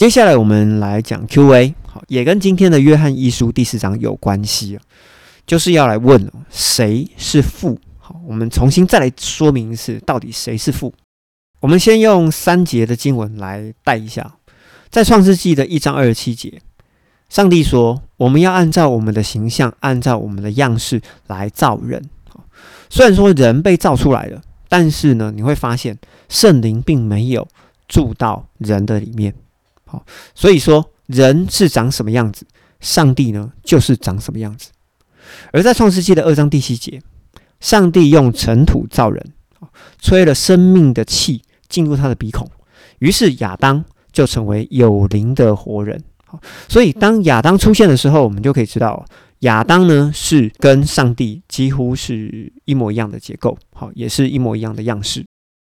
接下来我们来讲 Q&A，好，也跟今天的约翰一书第四章有关系啊，就是要来问谁是父。好，我们重新再来说明一次，到底谁是父？我们先用三节的经文来带一下，在创世纪的一章二十七节，上帝说：“我们要按照我们的形象，按照我们的样式来造人。”虽然说人被造出来了，但是呢，你会发现圣灵并没有住到人的里面。好，所以说人是长什么样子，上帝呢就是长什么样子。而在创世纪的二章第七节，上帝用尘土造人，吹了生命的气进入他的鼻孔，于是亚当就成为有灵的活人。好，所以当亚当出现的时候，我们就可以知道亚当呢是跟上帝几乎是一模一样的结构，好，也是一模一样的样式。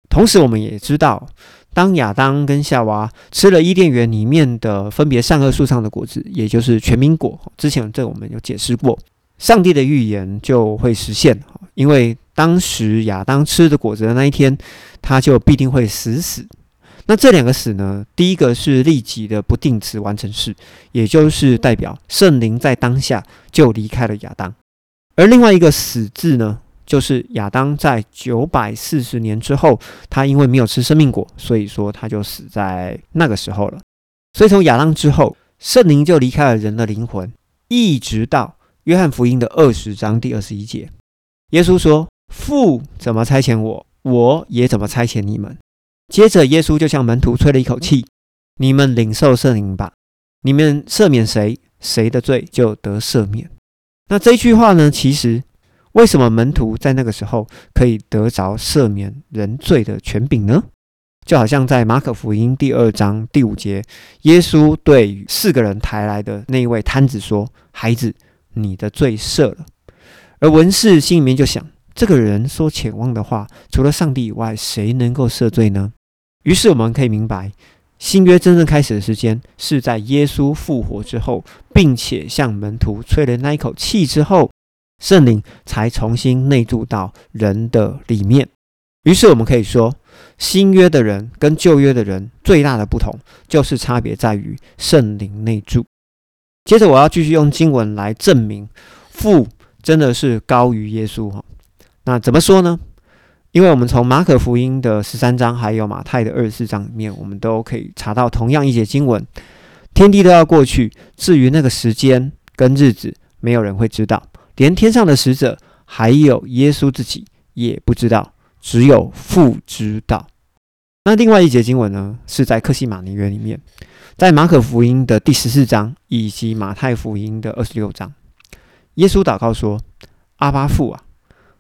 同时，我们也知道。当亚当跟夏娃吃了伊甸园里面的分别善恶树上的果子，也就是全民果，之前这我们有解释过，上帝的预言就会实现。因为当时亚当吃的果子的那一天，他就必定会死死。那这两个死呢？第一个是立即的不定词完成式，也就是代表圣灵在当下就离开了亚当，而另外一个死字呢？就是亚当在九百四十年之后，他因为没有吃生命果，所以说他就死在那个时候了。所以从亚当之后，圣灵就离开了人的灵魂，一直到约翰福音的二十章第二十一节，耶稣说：“父怎么差遣我，我也怎么差遣你们。”接着耶稣就向门徒吹了一口气：“你们领受圣灵吧，你们赦免谁，谁的罪就得赦免。”那这句话呢，其实。为什么门徒在那个时候可以得着赦免人罪的权柄呢？就好像在马可福音第二章第五节，耶稣对四个人抬来的那一位摊子说：“孩子，你的罪赦了。”而文士心里面就想：这个人说浅望的话，除了上帝以外，谁能够赦罪呢？于是我们可以明白，新约真正开始的时间是在耶稣复活之后，并且向门徒吹了那一口气之后。圣灵才重新内住到人的里面，于是我们可以说，新约的人跟旧约的人最大的不同，就是差别在于圣灵内住。接着我要继续用经文来证明父真的是高于耶稣哈。那怎么说呢？因为我们从马可福音的十三章，还有马太的二十四章里面，我们都可以查到同样一节经文：天地都要过去，至于那个时间跟日子，没有人会知道。连天上的使者，还有耶稣自己也不知道，只有父知道。那另外一节经文呢，是在克西马尼园里面，在马可福音的第十四章以及马太福音的二十六章，耶稣祷告说：“阿巴父啊，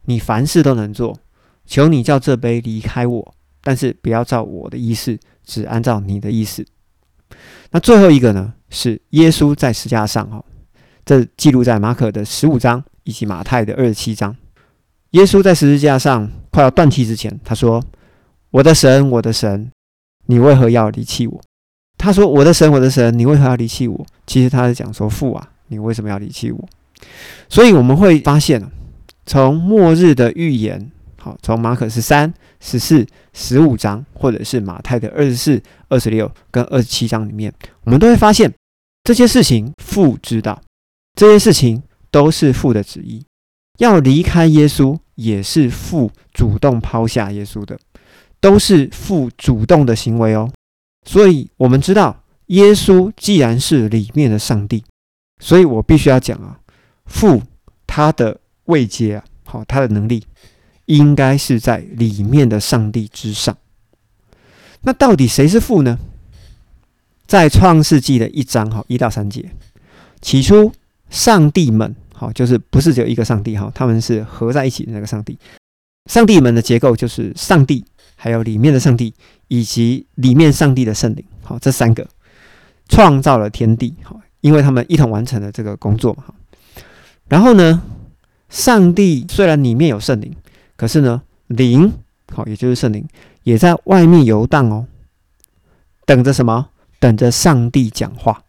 你凡事都能做，求你叫这杯离开我，但是不要照我的意思，只按照你的意思。”那最后一个呢，是耶稣在石架上哦。这记录在马可的十五章以及马太的二十七章。耶稣在十字架上快要断气之前，他说：“我的神，我的神，你为何要离弃我？”他说：“我的神，我的神，你为何要离弃我？”其实他是讲说：“父啊，你为什么要离弃我？”所以我们会发现，从末日的预言，好，从马可十三、十四、十五章，或者是马太的二十四、二十六跟二十七章里面，我们都会发现这些事情父知道。这些事情都是父的旨意，要离开耶稣也是父主动抛下耶稣的，都是父主动的行为哦。所以，我们知道耶稣既然是里面的上帝，所以我必须要讲啊，父他的位阶啊，好，他的能力应该是在里面的上帝之上。那到底谁是父呢？在创世纪的一章哈一到三节，起初。上帝们，好，就是不是只有一个上帝哈，他们是合在一起的那个上帝。上帝们的结构就是上帝，还有里面的上帝，以及里面上帝的圣灵，好，这三个创造了天地，好，因为他们一同完成了这个工作嘛，然后呢，上帝虽然里面有圣灵，可是呢，灵，好，也就是圣灵，也在外面游荡哦，等着什么？等着上帝讲话。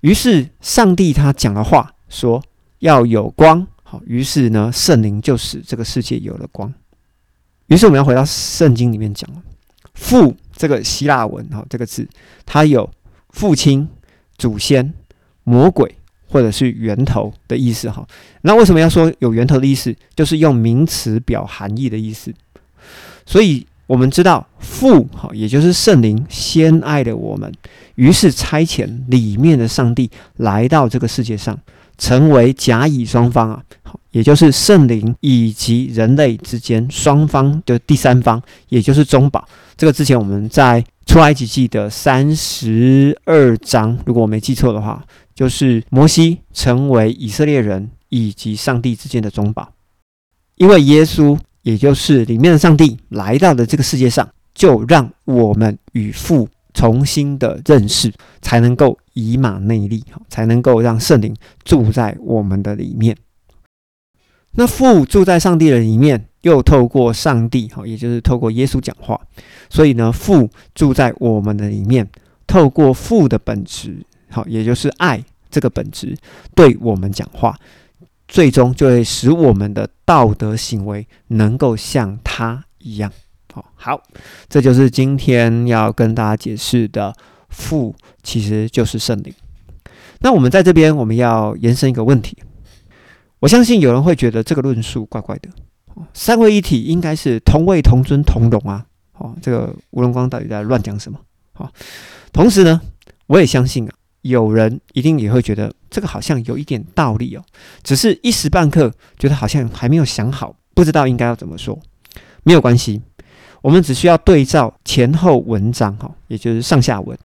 于是上帝他讲了话，说要有光。好，于是呢，圣灵就使这个世界有了光。于是我们要回到圣经里面讲，父这个希腊文哈这个字，它有父亲、祖先、魔鬼或者是源头的意思哈。那为什么要说有源头的意思？就是用名词表含义的意思。所以我们知道父哈，也就是圣灵先爱的我们，于是差遣里面的上帝来到这个世界上，成为甲乙双方啊，也就是圣灵以及人类之间双方的第三方，也就是中保。这个之前我们在出埃及记的三十二章，如果我没记错的话，就是摩西成为以色列人以及上帝之间的中保，因为耶稣。也就是里面的上帝来到了这个世界上，就让我们与父重新的认识，才能够以马内利，才能够让圣灵住在我们的里面。那父住在上帝的里面，又透过上帝，哈，也就是透过耶稣讲话，所以呢，父住在我们的里面，透过父的本质，好，也就是爱这个本质，对我们讲话。最终就会使我们的道德行为能够像他一样。好，好，这就是今天要跟大家解释的父，其实就是圣灵。那我们在这边，我们要延伸一个问题。我相信有人会觉得这个论述怪怪的。三位一体应该是同位同尊同荣啊。哦，这个吴荣光到底在乱讲什么？好，同时呢，我也相信啊。有人一定也会觉得这个好像有一点道理哦，只是一时半刻觉得好像还没有想好，不知道应该要怎么说。没有关系，我们只需要对照前后文章哈，也就是上下文。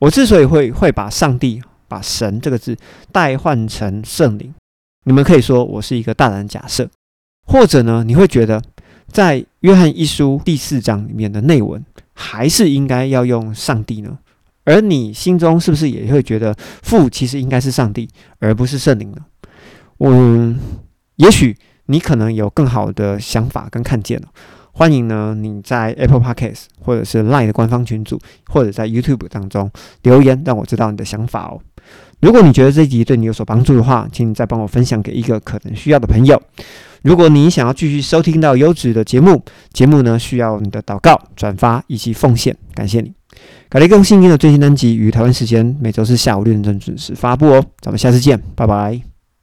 我之所以会会把上帝、把神这个字代换成圣灵，你们可以说我是一个大胆假设，或者呢，你会觉得在约翰一书第四章里面的内文，还是应该要用上帝呢？而你心中是不是也会觉得父其实应该是上帝，而不是圣灵呢？嗯，也许你可能有更好的想法跟看见了。欢迎呢你在 Apple Podcast 或者是 Line 的官方群组，或者在 YouTube 当中留言，让我知道你的想法哦。如果你觉得这集对你有所帮助的话，请你再帮我分享给一个可能需要的朋友。如果你想要继续收听到优质的节目，节目呢需要你的祷告、转发以及奉献，感谢你。卡雷更新的最新单集于台湾时间每周四下午六点钟准时发布哦，咱们下次见，拜拜。